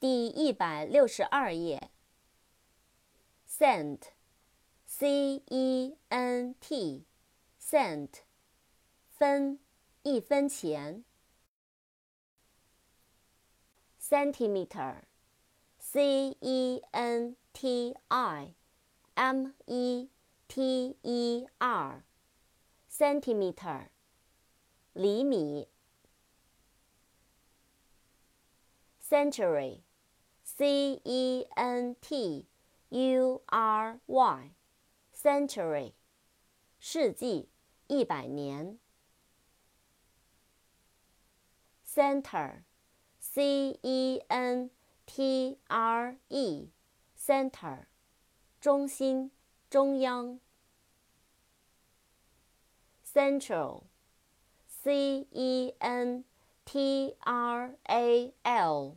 第一百六十二页。cent，c e n t，cent，分，一分钱。centimeter，c e n t i m e t e r，centimeter，厘米。century。C E N T U R Y，century，世纪，一百年。Center，C E N T R E，center，中心，中央。Central，C E N T R A L。